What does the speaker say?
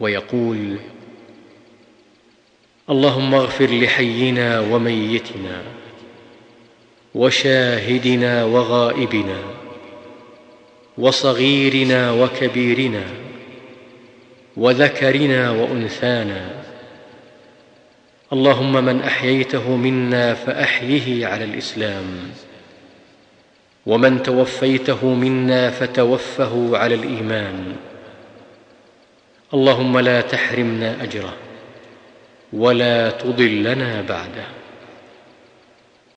ويقول اللهم اغفر لحينا وميتنا وشاهدنا وغائبنا وصغيرنا وكبيرنا وذكرنا وأنثانا. اللهم من أحييته منا فأحيه على الإسلام ومن توفيته منا فتوفه على الإيمان. اللهم لا تحرمنا اجره ولا تضلنا بعده.